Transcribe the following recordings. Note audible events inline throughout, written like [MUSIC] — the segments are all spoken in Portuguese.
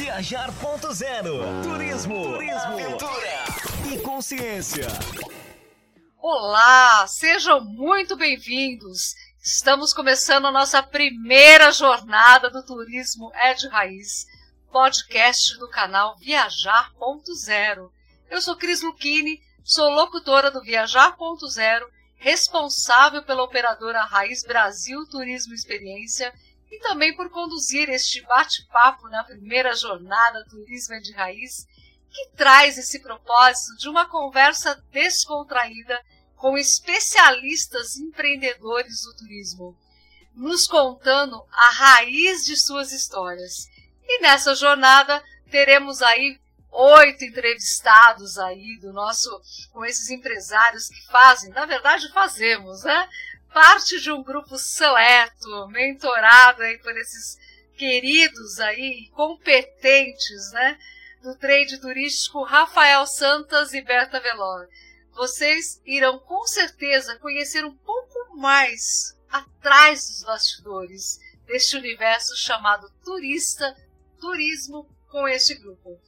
Viajar.0 Turismo, Turismo, aventura e consciência. Olá, sejam muito bem-vindos. Estamos começando a nossa primeira jornada do Turismo é de Raiz, podcast do canal Viajar.0. Eu sou Cris Luchini, sou locutora do Viajar.0, responsável pela operadora Raiz Brasil Turismo Experiência e também por conduzir este bate-papo na primeira jornada Turismo é de Raiz, que traz esse propósito de uma conversa descontraída com especialistas empreendedores do turismo, nos contando a raiz de suas histórias. E nessa jornada teremos aí oito entrevistados aí do nosso com esses empresários que fazem, na verdade fazemos, né? Parte de um grupo seleto, mentorado aí por esses queridos aí, competentes, né? Do trade turístico Rafael Santas e Berta Velor. Vocês irão com certeza conhecer um pouco mais atrás dos bastidores deste universo chamado turista, turismo com este grupo.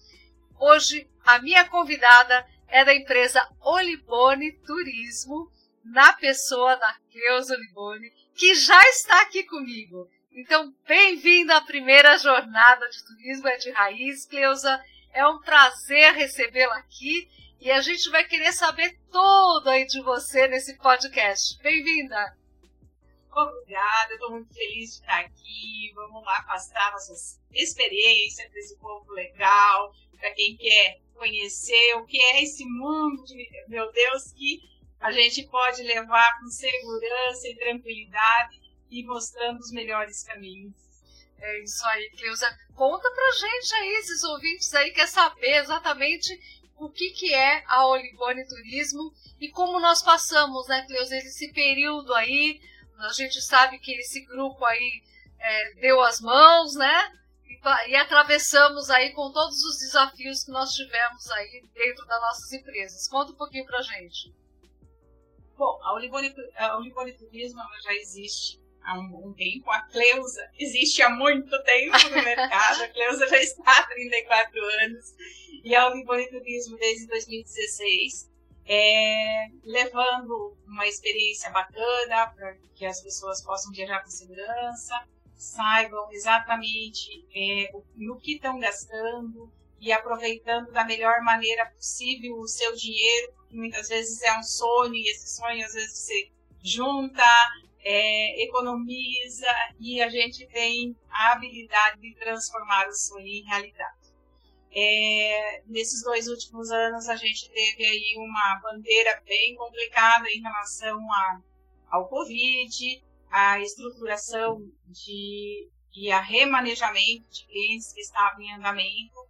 Hoje, a minha convidada é da empresa Olibone Turismo, na pessoa da Cleusa Liboni, que já está aqui comigo. Então, bem-vinda à primeira jornada de turismo é de raiz, Cleusa. É um prazer recebê-la aqui e a gente vai querer saber tudo aí de você nesse podcast. Bem-vinda! Obrigada, estou muito feliz de estar aqui. Vamos lá passar nossas experiências para esse povo legal, para quem quer conhecer o que é esse mundo de, meu Deus, que a gente pode levar com segurança e tranquilidade e mostrando os melhores caminhos. É isso aí, Cleusa. Conta pra gente aí, esses ouvintes aí quer saber exatamente o que, que é a Olibone Turismo e como nós passamos, né, Cleusa, esse período aí. A gente sabe que esse grupo aí é, deu as mãos, né? E, e atravessamos aí com todos os desafios que nós tivemos aí dentro das nossas empresas. Conta um pouquinho pra gente. Bom, a Olivone, a Olivone Turismo já existe há um, um, tempo. A Cleusa existe há muito tempo no mercado. A Cleusa já está há 34 anos. E a Olivone Turismo desde 2016. É, levando uma experiência bacana para que as pessoas possam viajar com segurança, saibam exatamente é, no que estão gastando e aproveitando da melhor maneira possível o seu dinheiro, muitas vezes é um sonho, e esse sonho às vezes você junta, é, economiza e a gente tem a habilidade de transformar o sonho em realidade. É, nesses dois últimos anos a gente teve aí uma bandeira bem complicada em relação a, ao Covid, a estruturação de, e a remanejamento de clientes que estavam em andamento,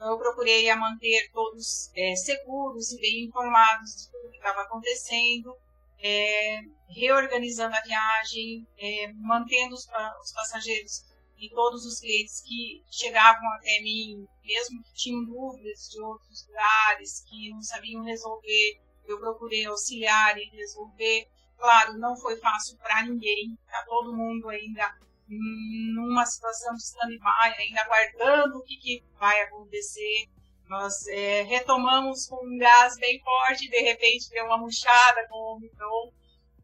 então, eu procurei a manter todos é, seguros e bem informados de tudo que estava acontecendo, é, reorganizando a viagem, é, mantendo os, os, passageiros e todos os clientes que chegavam até mim, mesmo que tinham dúvidas de outros lugares, que não sabiam resolver, eu procurei auxiliar e resolver. Claro, não foi fácil para ninguém, está todo mundo ainda numa situação de stand-by, ainda aguardando o que, que vai acontecer. Nós é, retomamos com um gás bem forte, de repente deu uma murchada com o Omicron,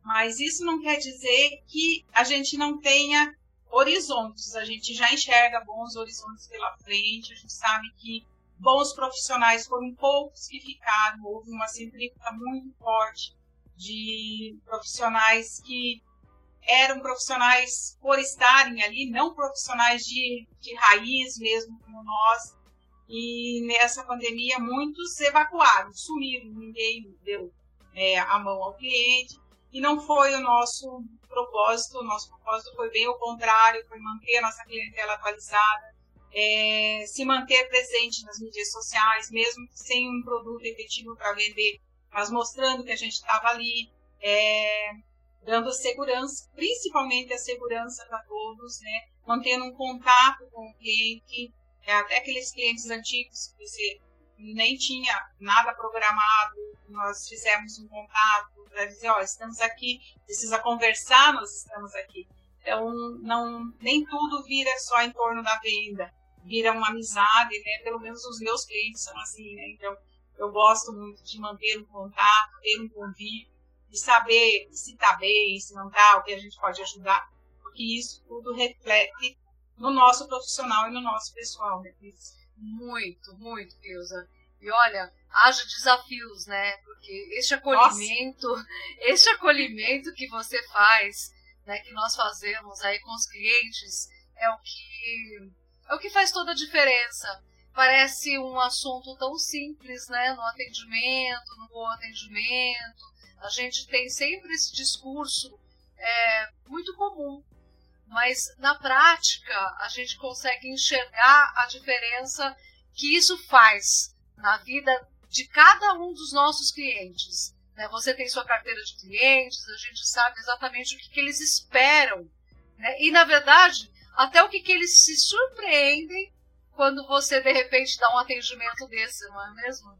mas isso não quer dizer que a gente não tenha horizontes, a gente já enxerga bons horizontes pela frente, a gente sabe que bons profissionais foram poucos que ficaram, houve uma centrífuga muito forte de profissionais que eram profissionais por estarem ali, não profissionais de, de raiz mesmo como nós. E nessa pandemia muitos evacuaram, sumiram, ninguém deu é, a mão ao cliente. E não foi o nosso propósito, o nosso propósito foi bem o contrário, foi manter a nossa clientela atualizada, é, se manter presente nas mídias sociais, mesmo sem um produto efetivo para vender, mas mostrando que a gente estava ali, é, dando segurança, principalmente a segurança para todos, né? mantendo um contato com o cliente, é, até aqueles clientes antigos que você nem tinha nada programado, nós fizemos um contato para dizer, ó, oh, estamos aqui, precisa conversar, nós estamos aqui. Então, não, nem tudo vira só em torno da venda. vira uma amizade, né? Pelo menos os meus clientes são assim, né? Então, eu gosto muito de manter um contato, ter um convívio, de saber se está bem, se não está, o que a gente pode ajudar, porque isso tudo reflete no nosso profissional e no nosso pessoal, né, Cris? Muito, muito, Ilza. E olha, haja desafios, né? Porque este acolhimento, Nossa. este acolhimento que você faz, né, que nós fazemos aí com os clientes, é o que é o que faz toda a diferença. Parece um assunto tão simples, né, no atendimento, no bom atendimento. A gente tem sempre esse discurso é, muito comum, mas na prática a gente consegue enxergar a diferença que isso faz na vida de cada um dos nossos clientes. Né? Você tem sua carteira de clientes, a gente sabe exatamente o que, que eles esperam. Né? E, na verdade, até o que, que eles se surpreendem quando você, de repente, dá um atendimento desse, não é mesmo?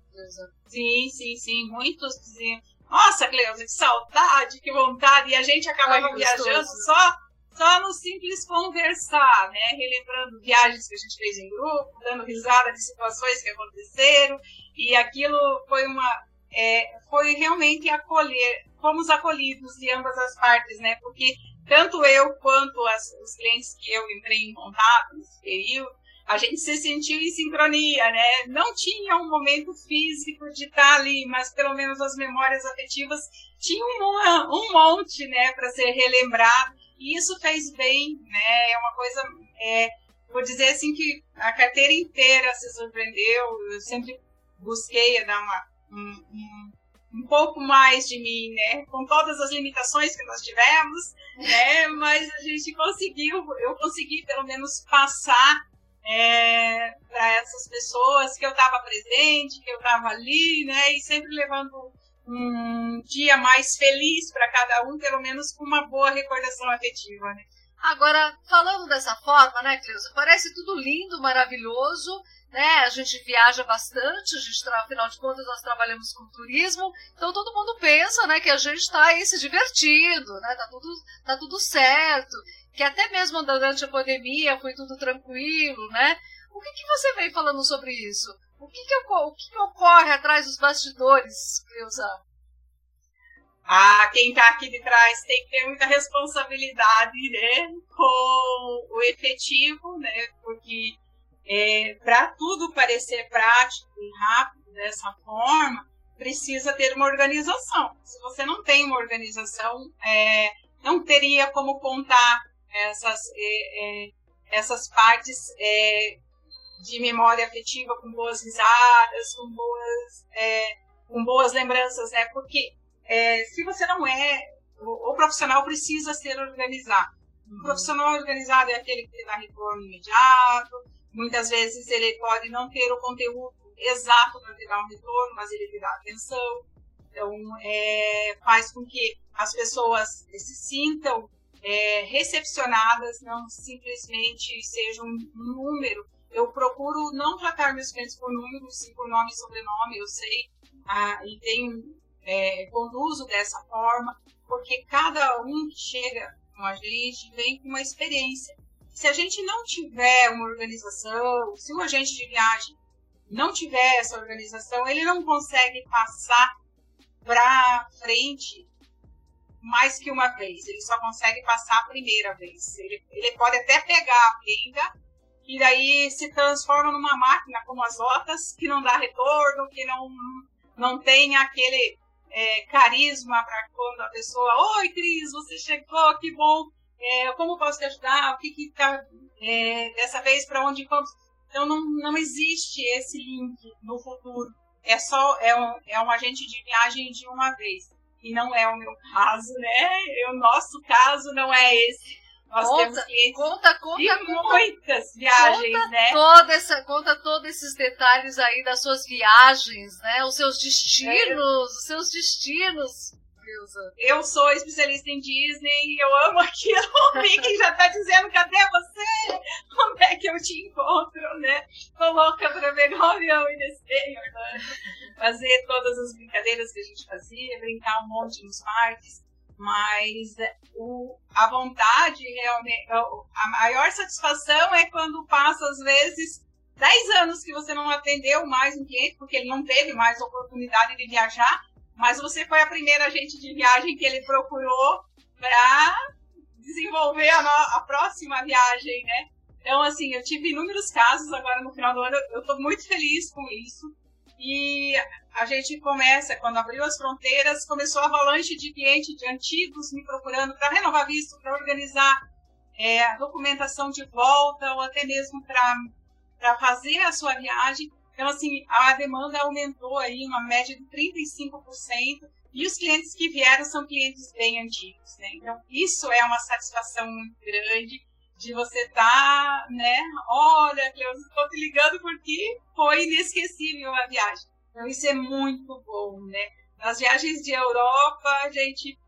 Sim, sim, sim. Muitos diziam, nossa, Cleusa, que saudade, que vontade. E a gente acabava Ai, viajando só só no simples conversar, né? Relembrando viagens que a gente fez em grupo, dando risada de situações que aconteceram, e aquilo foi uma. É, foi realmente acolher, fomos acolhidos de ambas as partes, né? Porque tanto eu quanto as, os clientes que eu entrei em contato nesse período, a gente se sentiu em sincronia, né? Não tinha um momento físico de estar ali, mas pelo menos as memórias afetivas tinham um monte, né, para ser relembrado e isso fez bem, né? É uma coisa. É, vou dizer assim que a carteira inteira se surpreendeu. Eu sempre busquei dar uma, um, um, um pouco mais de mim, né? Com todas as limitações que nós tivemos, né? Mas a gente conseguiu, eu consegui pelo menos passar é, para essas pessoas que eu estava presente, que eu estava ali, né? E sempre levando um dia mais feliz para cada um, pelo menos com uma boa recordação afetiva, né? Agora, falando dessa forma, né, Cleusa, parece tudo lindo, maravilhoso, né? A gente viaja bastante, a gente, afinal de contas, nós trabalhamos com turismo, então todo mundo pensa, né, que a gente está aí se divertindo, né? Tá tudo, tá tudo certo, que até mesmo durante a pandemia foi tudo tranquilo, né? O que, que você vem falando sobre isso? O que, que, o que, que ocorre atrás dos bastidores, Cleusa? Ah, quem está aqui de trás tem que ter muita responsabilidade, né, com o efetivo, né, porque é, para tudo parecer prático e rápido dessa forma, precisa ter uma organização. Se você não tem uma organização, é, não teria como contar essas, é, é essas partes é, de memória afetiva com boas risadas, com boas, é, com boas lembranças, né? Porque é, se você não é, o, o, profissional precisa ser organizado. Uhum. O profissional organizado é aquele que dá retorno imediato, muitas vezes ele pode não ter o conteúdo exato para te dar um retorno, mas ele te dá atenção. Então, é, faz com que as pessoas se sintam é, recepcionadas, não simplesmente sejam um número eu procuro não tratar meus clientes por números, sim por nome e sobrenome, eu sei, ah, e tenho, é, conduzo dessa forma, porque cada um que chega com a gente vem com uma experiência. Se a gente não tiver uma organização, se o agente de viagem não tiver essa organização, ele não consegue passar para frente mais que uma vez. Ele só consegue passar a primeira vez. Ele, ele pode até pegar a venda e daí se transforma numa máquina como as outras, que não dá retorno, que não, não tem aquele é, carisma para quando a pessoa, oi Cris, você chegou, que bom, é, como posso te ajudar, o que que tá é, dessa vez, para onde vamos? Então não, não existe esse link no futuro, é só, é um, é um agente de viagem de uma vez, e não é o meu caso, né, o nosso caso não é esse, nós conta, temos clientes conta, conta, conta, muitas viagens, conta né? Toda essa, conta todos esses detalhes aí das suas viagens, né? Os seus destinos, é. os seus destinos. Eu sou especialista em Disney, eu amo aquilo. [LAUGHS] O Mickey já tá dizendo, cadê você? Como é que eu te encontro, né? Tô louca pra pegar o avião e descer em Orlando. Fazer todas as brincadeiras que a gente fazia, brincar um monte nos parques. Mas é, o, a vontade, realmente, a maior satisfação é quando passa, às vezes, 10 anos que você não atendeu mais um cliente, porque ele não teve mais oportunidade de viajar, mas você foi a primeira agente de viagem que ele procurou para desenvolver a, no, a, próxima viagem, né? Então, assim, eu tive inúmeros casos agora no final do ano, eu estou muito feliz com isso. E a gente começa, quando abriu as fronteiras, começou a avalanche de clientes de antigos me procurando para renovar visto, para organizar é, a documentação de volta ou até mesmo para fazer a sua viagem. Então, assim, a demanda aumentou aí, uma média de 35%, e os clientes que vieram são clientes bem antigos, né? Então, isso é uma satisfação muito grande de você tá, né? Olha, Cleusa, estou te ligando porque foi inesquecível a viagem. Então, isso é muito bom, né? Nas viagens de Europa, a gente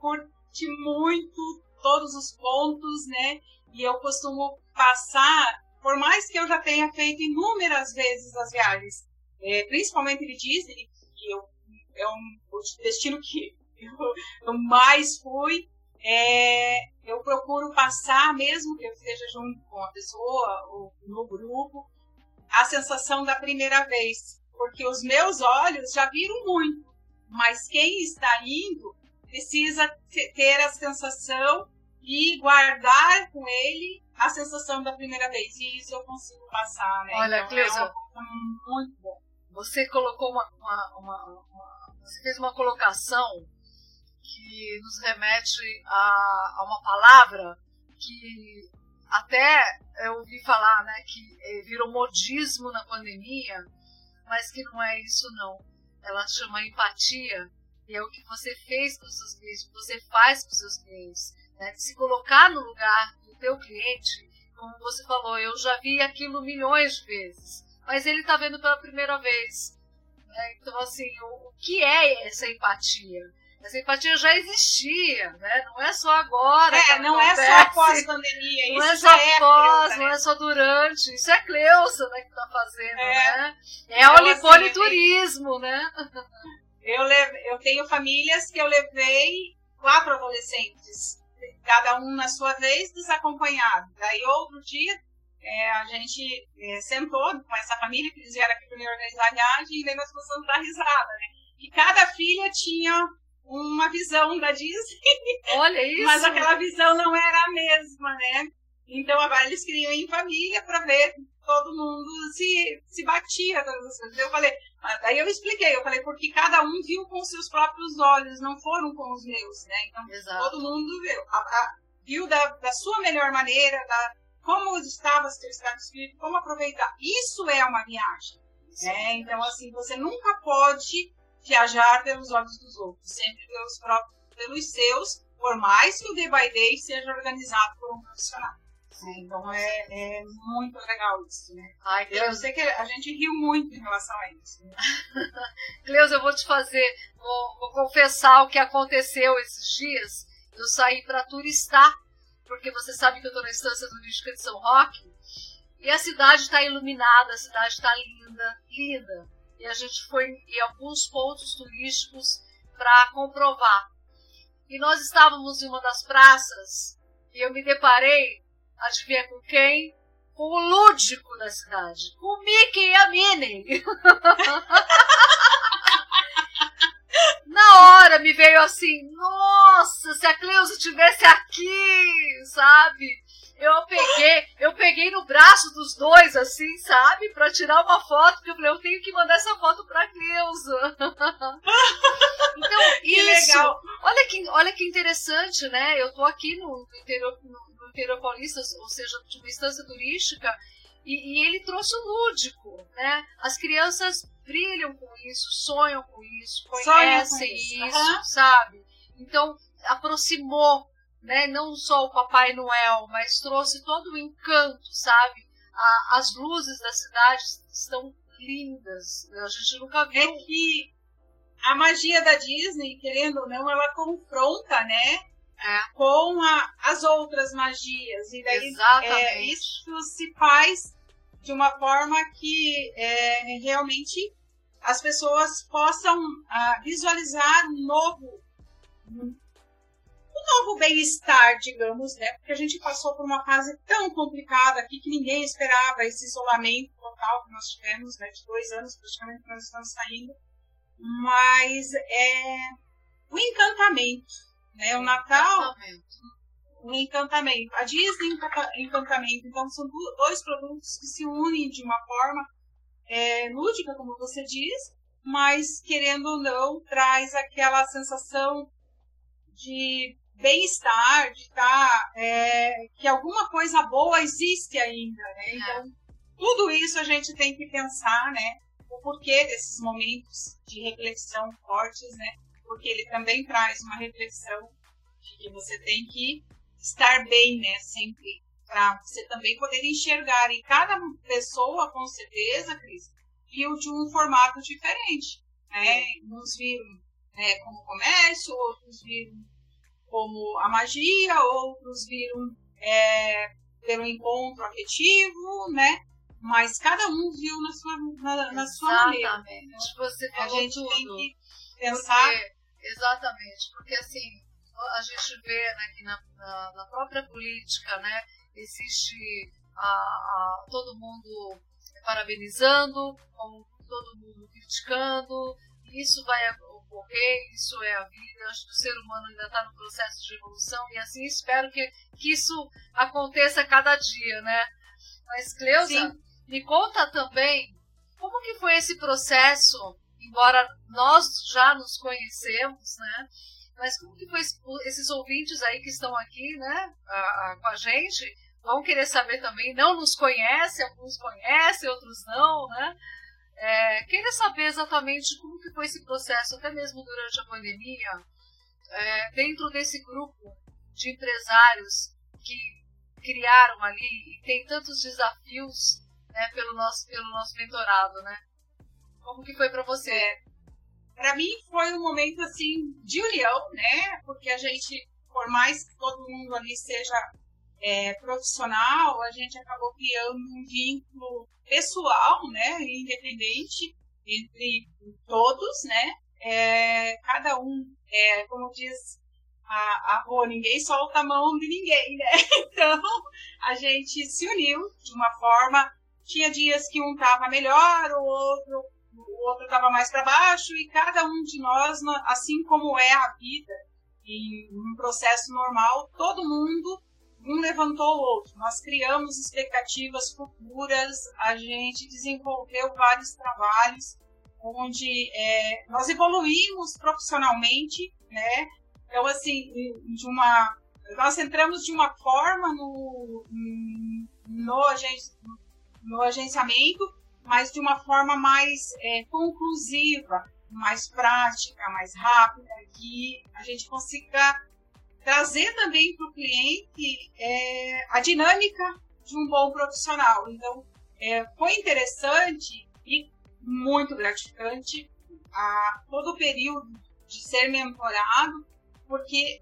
curte muito todos os pontos, né? E eu costumo passar, por mais que eu já tenha feito inúmeras vezes as viagens, é, principalmente de Disney, que eu, é um destino que eu, [LAUGHS] eu mais fui, é, eu procuro passar, mesmo que eu esteja junto com a pessoa ou no grupo, a sensação da primeira vez. Porque os meus olhos já viram muito, mas quem está indo precisa ter a sensação e guardar com ele a sensação da primeira vez. E isso eu consigo passar, né? Olha, então, Cleusa, é muito bom. Você colocou uma, uma, uma, uma, Você fez uma colocação que nos remete a, a uma palavra que até eu ouvi falar né, que eh, virou modismo na pandemia, mas que não é isso não. Ela chama empatia e é o que você fez com os seus clientes, o que você faz com os seus clientes. Né? De se colocar no lugar do teu cliente, como você falou, eu já vi aquilo milhões de vezes, mas ele está vendo pela primeira vez. Né? Então, assim, o, o que é essa empatia? Essa empatia já existia, né? Não é só agora. É, não é só após pandemia. Não é só é após, é não é só durante. Isso é Cleusa né, que está fazendo, é. né? É o Olipone assim, Turismo, né? Eu, leve, eu tenho famílias que eu levei quatro adolescentes, cada um na sua vez, desacompanhado. Daí outro dia é, a gente é, sentou com essa família, que eles vieram aqui me organizar a viagem, e daí nós começamos a dar risada, né? E cada filha tinha uma visão da Disney. Olha [LAUGHS] isso! Mas aquela visão não era a mesma, né? Então agora eles queriam ir em família para ver todo mundo se, se batia todas as coisas. Eu falei, daí eu expliquei, eu falei, porque cada um viu com seus próprios olhos, não foram com os meus, né? Então Exato. todo mundo viu, a, a, viu da, da sua melhor maneira, da, como estava seu estado de espírito, como aproveitar. Isso é uma viagem. Né? Então, assim, você nunca pode viajar pelos olhos dos outros, sempre pelos próprios, pelos seus, por mais que o Day by Day seja organizado por um profissional. Então é, é, muito legal isso, né? Ai, eu sei que a gente riu muito em relação a isso. Né? [LAUGHS] Cleusa, eu vou te fazer, vou, vou, confessar o que aconteceu esses dias. Eu saí para turistar, porque você sabe que eu estou na estância turística de São Roque, e a cidade está iluminada, a cidade está linda, linda e a gente foi em alguns pontos turísticos para comprovar. E nós estávamos em uma das praças e eu me deparei, adivinha com quem? Com o lúdico da cidade, com o Mickey e a Minnie. [LAUGHS] Na hora me veio assim, nossa, se a Cleusa tivesse aqui, sabe? Eu peguei, eu peguei no braço dos dois, assim, sabe? Pra tirar uma foto, porque eu falei, eu tenho que mandar essa foto pra Cleusa. [LAUGHS] então, que isso. Legal. Olha que, olha que interessante, né? Eu tô aqui no, interior, no, interior paulista, ou seja, de uma instância turística, e, e ele trouxe o lúdico, né? As crianças brilham com isso, sonham com isso, conhecem com isso, isso uhum. sabe? Então, aproximou né? Não só o Papai Noel, mas trouxe todo o encanto, sabe? A, as luzes da cidade estão lindas. A gente nunca viu. É que a magia da Disney, querendo ou não, ela confronta, né? É. Com a, as outras magias. E daí é, isso se faz de uma forma que é, realmente as pessoas possam ah, visualizar um novo novo bem-estar, digamos, né? Porque a gente passou por uma fase tão complicada aqui que ninguém esperava esse isolamento total que nós tivemos, né? De dois anos praticamente que nós estamos saindo. Mas é o encantamento, né? O Natal, o encantamento. A Disney encantamento. Então são dois produtos que se unem de uma forma é, lúdica, como você diz, mas querendo ou não traz aquela sensação de bem-estar, de estar, tá, é, que alguma coisa boa existe ainda, né? É. Então, tudo isso a gente tem que pensar, né? O porquê desses momentos de reflexão fortes, né? Porque ele também traz uma reflexão de que você tem que estar bem, né? Sempre para você também poder enxergar. E cada pessoa, com certeza, Cris, viu de um formato diferente. Né? Uns viram né, como comércio, outros viram como a magia, outros viram é, pelo encontro afetivo, né? Mas cada um viu na sua, na, na sua maneira. Exatamente. Você falou a gente tudo. tem que pensar. Porque, exatamente, porque assim, a gente vê né, que na, na, na, própria política, né, existe a, a, todo mundo parabenizando, como todo mundo criticando, isso vai ocorrer, isso é a vida, acho que o ser humano ainda está no processo de evolução e assim espero que, que isso aconteça cada dia, né? Mas, Cleusa, Sim. me conta também como que foi esse processo, embora nós já nos conhecemos, né? Mas como que foi esses ouvintes aí que estão aqui, né, a, a, com a gente, vão querer saber também, não nos conhecem, alguns conhecem, outros não, né? É, queria saber exatamente como que foi esse processo, até mesmo durante a pandemia, é, dentro desse grupo de empresários que criaram ali e tem tantos desafios né, pelo, nosso, pelo nosso mentorado, né? Como que foi para você? É, para mim foi um momento assim de união, né? Porque a gente, por mais que todo mundo ali seja é, profissional, a gente acabou criando um vínculo pessoal, né, independente entre todos, né, é, cada um, é, como diz a, a Rô, ninguém solta a mão de ninguém, né, [LAUGHS] então a gente se uniu de uma forma, tinha dias que um estava melhor, o outro o outro estava mais para baixo e cada um de nós, assim como é a vida, em um processo normal, todo mundo um levantou o outro. Nós criamos expectativas futuras, a gente desenvolveu vários trabalhos onde é, nós evoluímos profissionalmente, né? Então, assim, de uma, nós entramos de uma forma no, no, no agenciamento, mas de uma forma mais é, conclusiva, mais prática, mais rápida, que a gente consiga trazer também para o cliente é, a dinâmica de um bom profissional. Então, é, foi interessante e muito gratificante a todo o período de ser mentorado, porque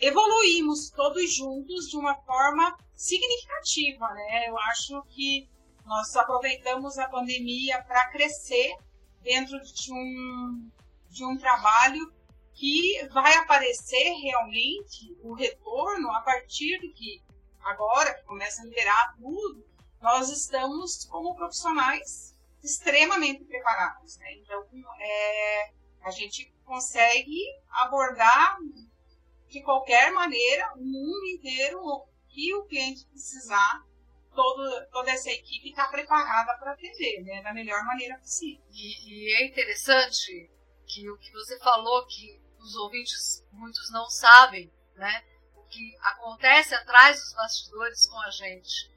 evoluímos todos juntos de uma forma significativa, né? Eu acho que nós aproveitamos a pandemia para crescer dentro de um, de um trabalho que vai aparecer realmente o retorno a partir do que agora que começa a liberar tudo, nós estamos como profissionais extremamente preparados. Né? Então, é, a gente consegue abordar de qualquer maneira o mundo inteiro que o cliente precisar. Todo, toda essa equipe está preparada para atender né, da melhor maneira possível. E, e é interessante que o que você falou, que os ouvintes, muitos não sabem, né? O que acontece atrás dos bastidores com a gente.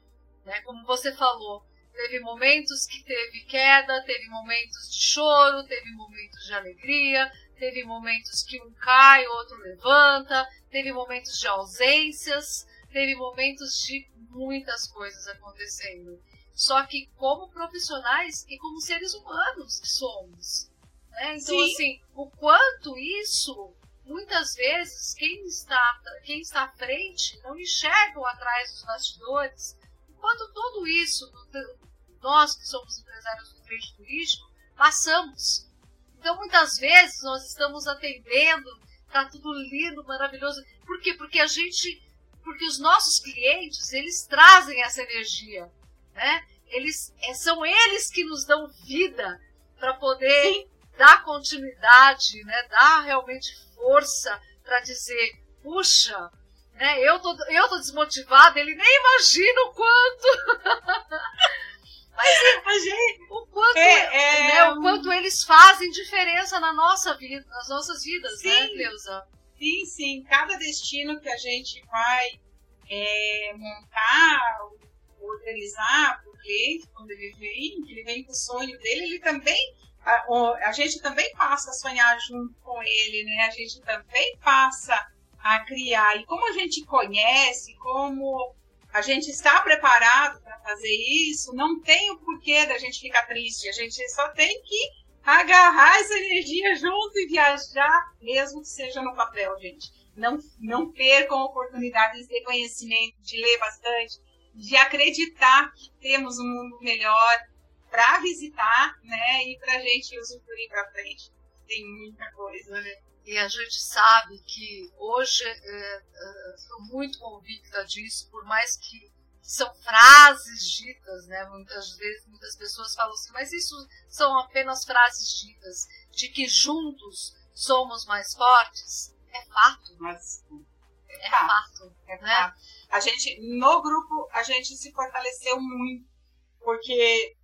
Né? Como você falou, teve momentos que teve queda, teve momentos de choro, teve momentos de alegria, teve momentos que um cai, outro levanta, teve momentos de ausências, teve momentos de muitas coisas acontecendo. Só que como profissionais e como seres humanos que somos, né? Então, Sim. assim, o quanto isso, muitas vezes, quem está, quem está à frente não enxerga o atrás dos bastidores, enquanto tudo isso, nós que somos empresários do trade turístico, passamos. Então, muitas vezes, nós estamos atendendo tá tudo lindo, maravilhoso. Por quê? Porque a gente, porque os nossos clientes, eles trazem essa energia, né? Eles, é, são eles que nos dão vida para poder Sim. Dar continuidade, né? Dar realmente força para dizer, puxa, né? Eu tô, eu tô desmotivada, ele nem imagina o quanto. [LAUGHS] Mas a gente, o quanto, é, é, né, o quanto eles fazem diferença na nossa vida, nas nossas vidas, né, sim, né, Cleusa? Sim, sim. Cada destino que a gente vai é, montar, organizar para o cliente, quando ele vem, que ele vem com o sonho dele, ele também. A, a gente também passa a sonhar junto com ele, né? A gente também passa a criar. E como a gente conhece, como a gente está preparado para fazer isso, não tem o porquê da gente ficar triste. A gente só tem que agarrar essa energia junto e viajar, mesmo que seja no papel, gente. Não, não percam oportunidades de conhecimento, de ler bastante, de acreditar que temos um mundo melhor para visitar, né? E para a gente usufruir para frente. Tem muita coisa, né? E a gente sabe que hoje estou é, é, muito convicta disso, por mais que são frases ditas, né? Muitas vezes muitas pessoas falam assim, mas isso são apenas frases ditas, de que juntos somos mais fortes. É fato. Mas, é, é fato. fato é né? fato. A gente, no grupo, a gente se fortaleceu muito, porque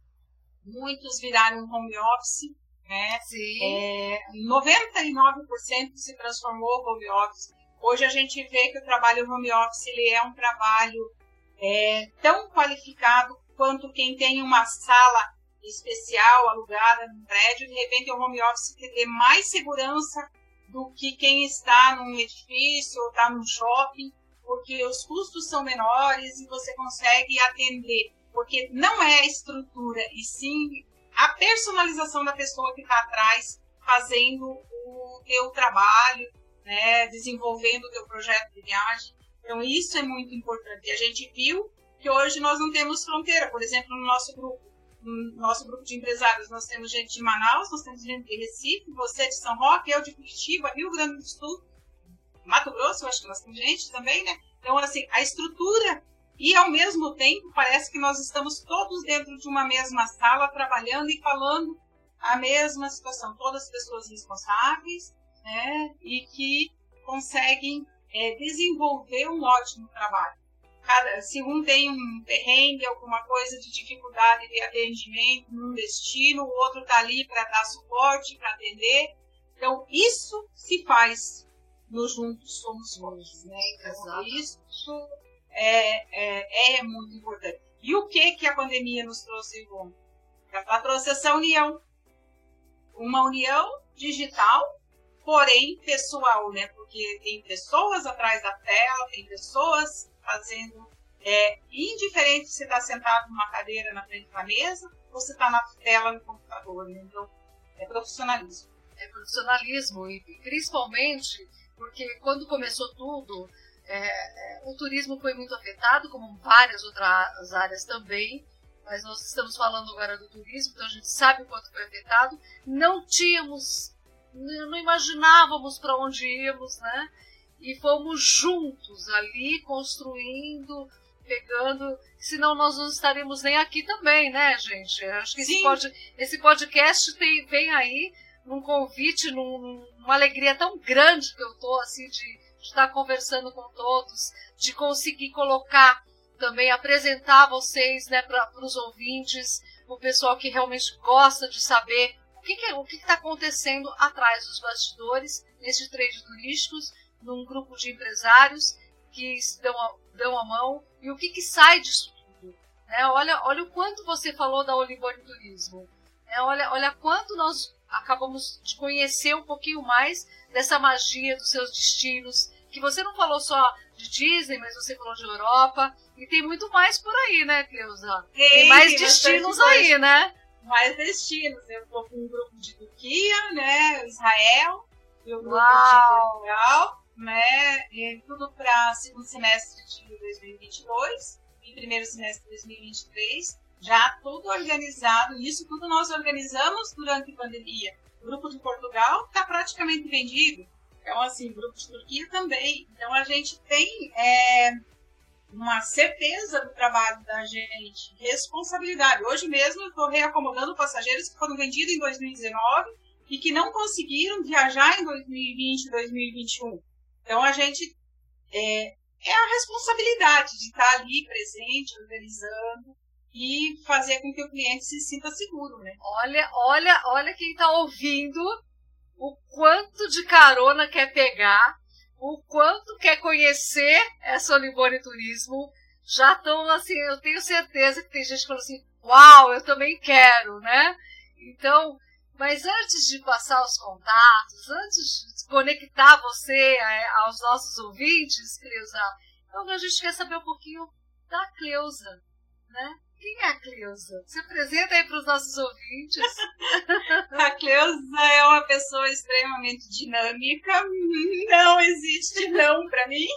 muitos viraram home office, né? Sim. É, 99% se transformou home office. Hoje a gente vê que o trabalho home office ele é um trabalho é, tão qualificado quanto quem tem uma sala especial alugada no prédio, de repente o home office tem mais segurança do que quem está num edifício ou está num shopping, porque os custos são menores e você consegue atender, porque não é a estrutura, e sim a personalização da pessoa que está atrás fazendo o teu trabalho, né, desenvolvendo o teu projeto de viagem. Então, isso é muito importante. E a gente viu que hoje nós não temos fronteira. Por exemplo, no nosso grupo, no nosso grupo de empresários, nós temos gente de Manaus, nós temos gente de Recife, você de São Roque, eu de Curitiba, Rio Grande do Sul, Mato Grosso, acho que nós temos gente também, né? Então, assim, a estrutura e, ao mesmo tempo, parece que nós estamos todos dentro de uma mesma sala, trabalhando e falando a mesma situação. Todas as pessoas responsáveis, né? E que conseguem é, desenvolver um ótimo trabalho. Cada, se um tem um perrengue, alguma coisa de dificuldade de atendimento num destino, o outro está ali para dar suporte, para atender. Então, isso se faz no Juntos Somos Fortes, né? Então, Exato. isso é, é, é muito importante. E o que, que a pandemia nos trouxe bom? Ela trouxe essa união. Uma união digital, porém pessoal, né? Porque tem pessoas atrás da tela, tem pessoas fazendo. É, indiferente se está sentado numa cadeira na frente da mesa ou se está na tela no computador. Né? Então, é profissionalismo. É profissionalismo, e principalmente porque quando começou tudo, é, o turismo foi muito afetado, como várias outras áreas também, mas nós estamos falando agora do turismo, então a gente sabe o quanto foi afetado. Não tínhamos, não imaginávamos para onde íamos, né? E fomos juntos ali construindo, pegando, senão nós não estaríamos nem aqui também, né, gente? Acho que esse, pod, esse, podcast tem, vem aí num convite, num, numa alegria tão grande que eu tô, assim, de de estar conversando com todos, de conseguir colocar também, apresentar vocês né, para os ouvintes, o pessoal que realmente gosta de saber o que está que, que acontecendo atrás dos bastidores, nesses trade turísticos, num grupo de empresários que dão a, dão a mão e o que, que sai disso tudo. Né? Olha, olha o quanto você falou da Olibone Turismo. Né? Olha, olha quanto nós acabamos de conhecer um pouquinho mais dessa magia dos seus destinos, que você não falou só de Disney, mas você falou de Europa, e tem muito mais por aí, né, Cleusa? Tem, tem mais tem destinos aí, né? Mais destinos. Eu tô com um grupo de Turquia, né, Israel, e o grupo Uau. de Portugal, né, e tudo para segundo semestre de 2022 e primeiro semestre de 2023 já tudo organizado. Isso tudo nós organizamos durante a pandemia. O grupo de Portugal está praticamente vendido. Então, assim, grupo de Turquia também. Então, a gente tem é, uma certeza do trabalho da gente, responsabilidade. Hoje mesmo eu estou reacomodando passageiros que foram vendidos em 2019 e que não conseguiram viajar em 2020, 2021. Então, a gente é, é a responsabilidade de estar ali presente, organizando e fazer com que o cliente se sinta seguro, né? Olha, olha, olha quem está ouvindo o quanto de carona quer pegar, o quanto quer conhecer essa Olivone Turismo. Já estão assim, eu tenho certeza que tem gente falou assim, uau, eu também quero, né? Então, mas antes de passar os contatos, antes de conectar você é, aos nossos ouvintes, Cleusa, então a gente quer saber um pouquinho da Cleusa, né? Quem é a Cleusa? Se apresenta aí para os nossos ouvintes. [LAUGHS] a Cleusa é uma pessoa extremamente dinâmica. Não existe não para mim. [LAUGHS]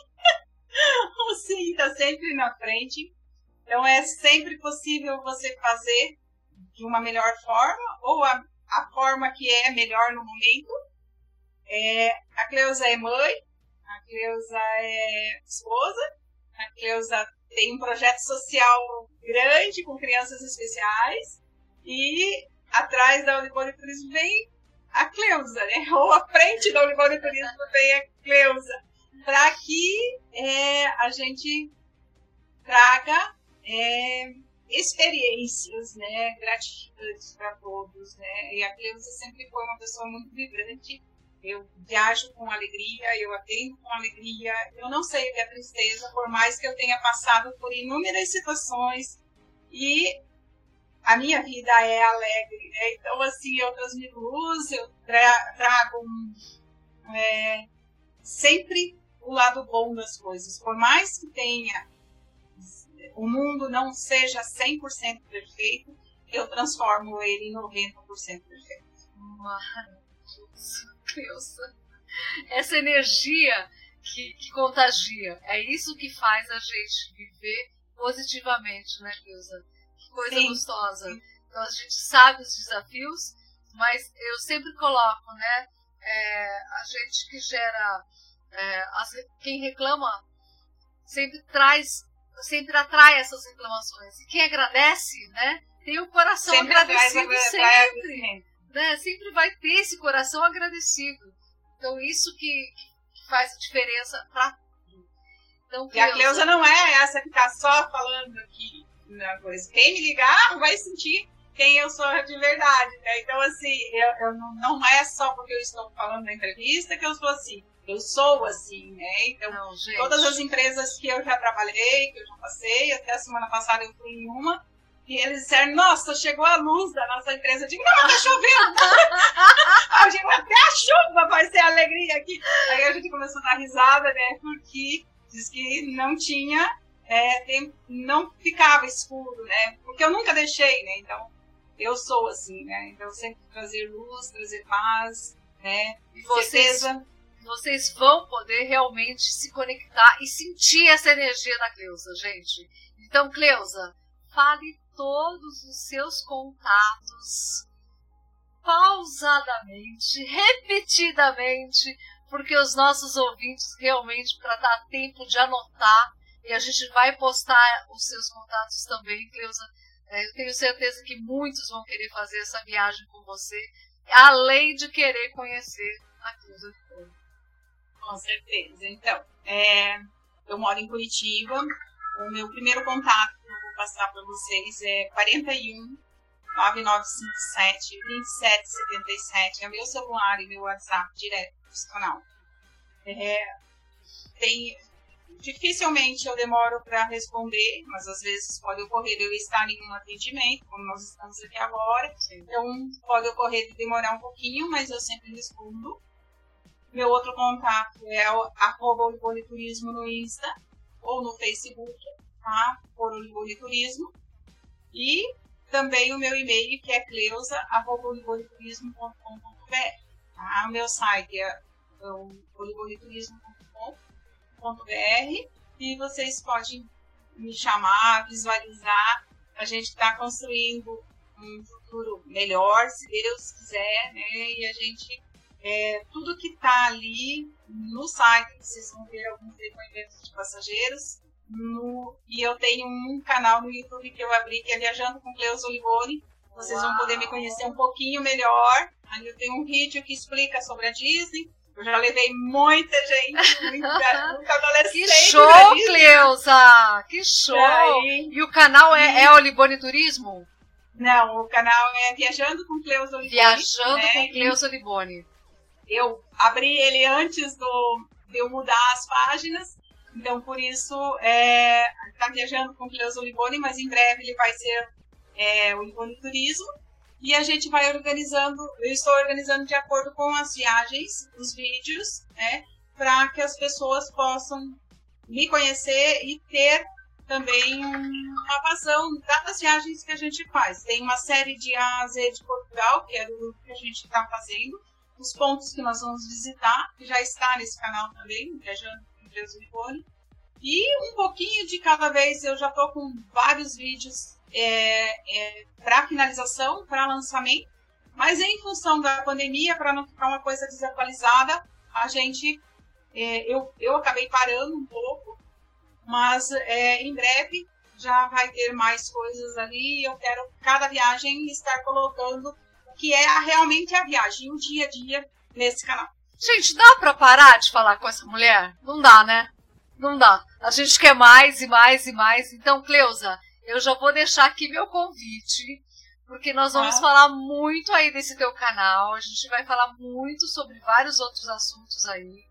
O sim está sempre na frente. Então é sempre possível você fazer de uma melhor forma ou a, a forma que é melhor no momento. É, a Cleusa é mãe, a Cleusa é esposa, a Cleusa tem um projeto social grande com crianças especiais e atrás da Unibone Turismo vem a Cleusa, né? [LAUGHS] Ou à frente da Unibone Turismo vem a Cleusa, para que é, a gente traga é, experiências né, gratificantes para todos. Né? E a Cleusa sempre foi uma pessoa muito vibrante eu viajo com alegria, eu atendo com alegria, eu não sei o que é tristeza, por mais que eu tenha passado por inúmeras situações e a minha vida é alegre, né? Então, assim, eu transmito luz, eu tra trago um, é, sempre o lado bom das coisas. Por mais que tenha, o mundo não seja 100% perfeito, eu transformo ele em 90% perfeito. Maravilhoso. Essa energia que, que, contagia. É isso que faz a gente viver positivamente, né, Cleusa? Que coisa Sim. gostosa. Então a gente sabe os desafios, mas eu sempre coloco, né? É, a gente que gera. É, as, quem reclama sempre traz, sempre atrai essas reclamações. E quem agradece, né? Tem o coração sempre agradecido atrai, sempre né, sempre vai ter esse coração agradecido. Então, isso que, que faz a diferença para tudo. Então, e a Cleusa não é essa que está só falando aqui na coisa. Quem me ligar vai sentir quem eu sou de verdade. Né? Então, assim, eu, eu não, não, é só porque eu estou falando na entrevista que eu sou assim. Eu sou assim, né? Então, não, todas as empresas que eu já trabalhei, que eu já passei, até a semana passada eu fui em uma, e eles disseram, nossa, chegou a luz da nossa empresa. Eu digo, não, tá chovendo. [LAUGHS] eu digo, até a chuva vai ser alegria aqui. Aí a gente começou a dar risada, né? Porque diz que não tinha, é, tem, não ficava escuro, né? Porque eu nunca deixei, né? Então, eu sou assim, né? Então, sempre trazer luz, trazer paz, né? E vocês, certeza. vocês vão poder realmente se conectar e sentir essa energia da Cleusa, gente. Então, Cleusa, fale todos os seus contatos pausadamente, repetidamente, porque os nossos ouvintes realmente para dar tempo de anotar e a gente vai postar os seus contatos também, Cleusa. É, eu tenho certeza que muitos vão querer fazer essa viagem com você, além de querer conhecer a Cleusa Com certeza. Então, é, eu moro em Curitiba. O meu primeiro contato passar para vocês é 41 9957 2777. É meu celular e meu WhatsApp direto profissional. É, tem, dificilmente eu demoro para responder, mas às vezes pode ocorrer eu estar em um atendimento, como nós estamos aqui agora. Sim. Então pode ocorrer de demorar um pouquinho, mas eu sempre respondo. Meu outro contato é o arroba no Insta ou no Facebook tá? Por Turismo. E também o meu e-mail, que é cleusa.oligoreturismo.com.br. Tá? O meu site é oligoreturismo.com.br e vocês podem me chamar, visualizar. A gente está construindo um futuro melhor, se Deus quiser, né? E a gente é, tudo que está ali no site, vocês vão ver alguns depoimentos de passageiros. No, e eu tenho um canal no YouTube que eu abri, que é Viajando com Cleus Olivone. Vocês Uau. vão poder me conhecer um pouquinho melhor. Ali eu tenho um vídeo que explica sobre a Disney. Eu já levei muita gente, muita, [LAUGHS] muita adolescente. Que show, Cleusa! Que show! E o canal é, é Olibone Turismo? Não, o canal é Viajando com Cleusa Olibone. Viajando né? com Cleusa Olibone. Eu abri ele antes do, de eu mudar as páginas, então por isso é, tá viajando com Cleusa Olibone, mas em breve ele vai ser é, Olibone Turismo. E a gente vai organizando, eu estou organizando de acordo com as viagens, os vídeos, né, para que as pessoas possam me conhecer e ter também uma vazão das viagens que a gente faz. Tem uma série de A a Z de Portugal, que é do grupo que a gente está fazendo, os pontos que nós vamos visitar, que já está nesse canal também, Viajando E um pouquinho de cada vez, eu já estou com vários vídeos é, é, para finalização, para lançamento, mas em função da pandemia, para não ficar uma coisa desatualizada, a gente, é, eu, eu acabei parando um pouco, mas é, em breve já vai ter mais coisas ali. Eu quero cada viagem estar colocando o que é a, realmente a viagem, o dia a dia nesse canal. Gente, dá para parar de falar com essa mulher? Não dá, né? Não dá. A gente quer mais e mais e mais. Então, Cleusa, eu já vou deixar aqui meu convite, porque nós vamos ah. falar muito aí desse teu canal. A gente vai falar muito sobre vários outros assuntos aí.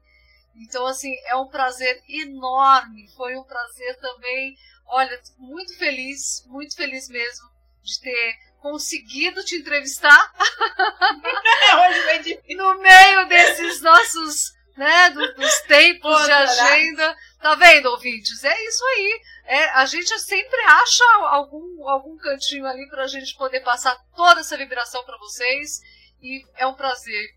Então, assim, é um prazer enorme. Foi um prazer também. Olha, muito feliz, muito feliz mesmo de ter conseguido te entrevistar. [LAUGHS] no meio desses nossos né, do, dos tempos de agenda. Tá vendo, ouvintes? É isso aí. É, a gente sempre acha algum, algum cantinho ali para a gente poder passar toda essa vibração para vocês. E é um prazer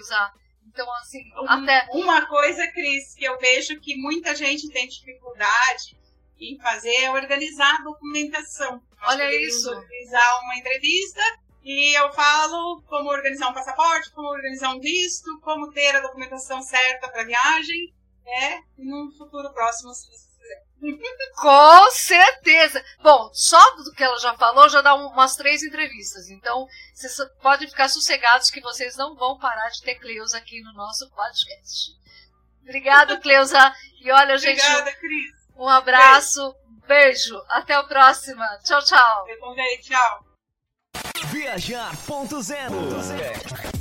usar. Então, assim, um, até. Uma coisa, Cris, que eu vejo que muita gente tem dificuldade em fazer é organizar a documentação. Nós Olha isso. Organizar uma entrevista e eu falo como organizar um passaporte, como organizar um visto, como ter a documentação certa para viagem, né? num futuro próximo, se você quiser. Com certeza! Bom, só do que ela já falou, já dá umas três entrevistas. Então, vocês podem ficar sossegados que vocês não vão parar de ter Cleusa aqui no nosso podcast. Obrigada, [LAUGHS] Cleusa. E olha, gente. Obrigada, Cris. Um abraço, beijo. beijo. Até a próxima. Tchau, tchau. Eu também, tchau. Viajar.0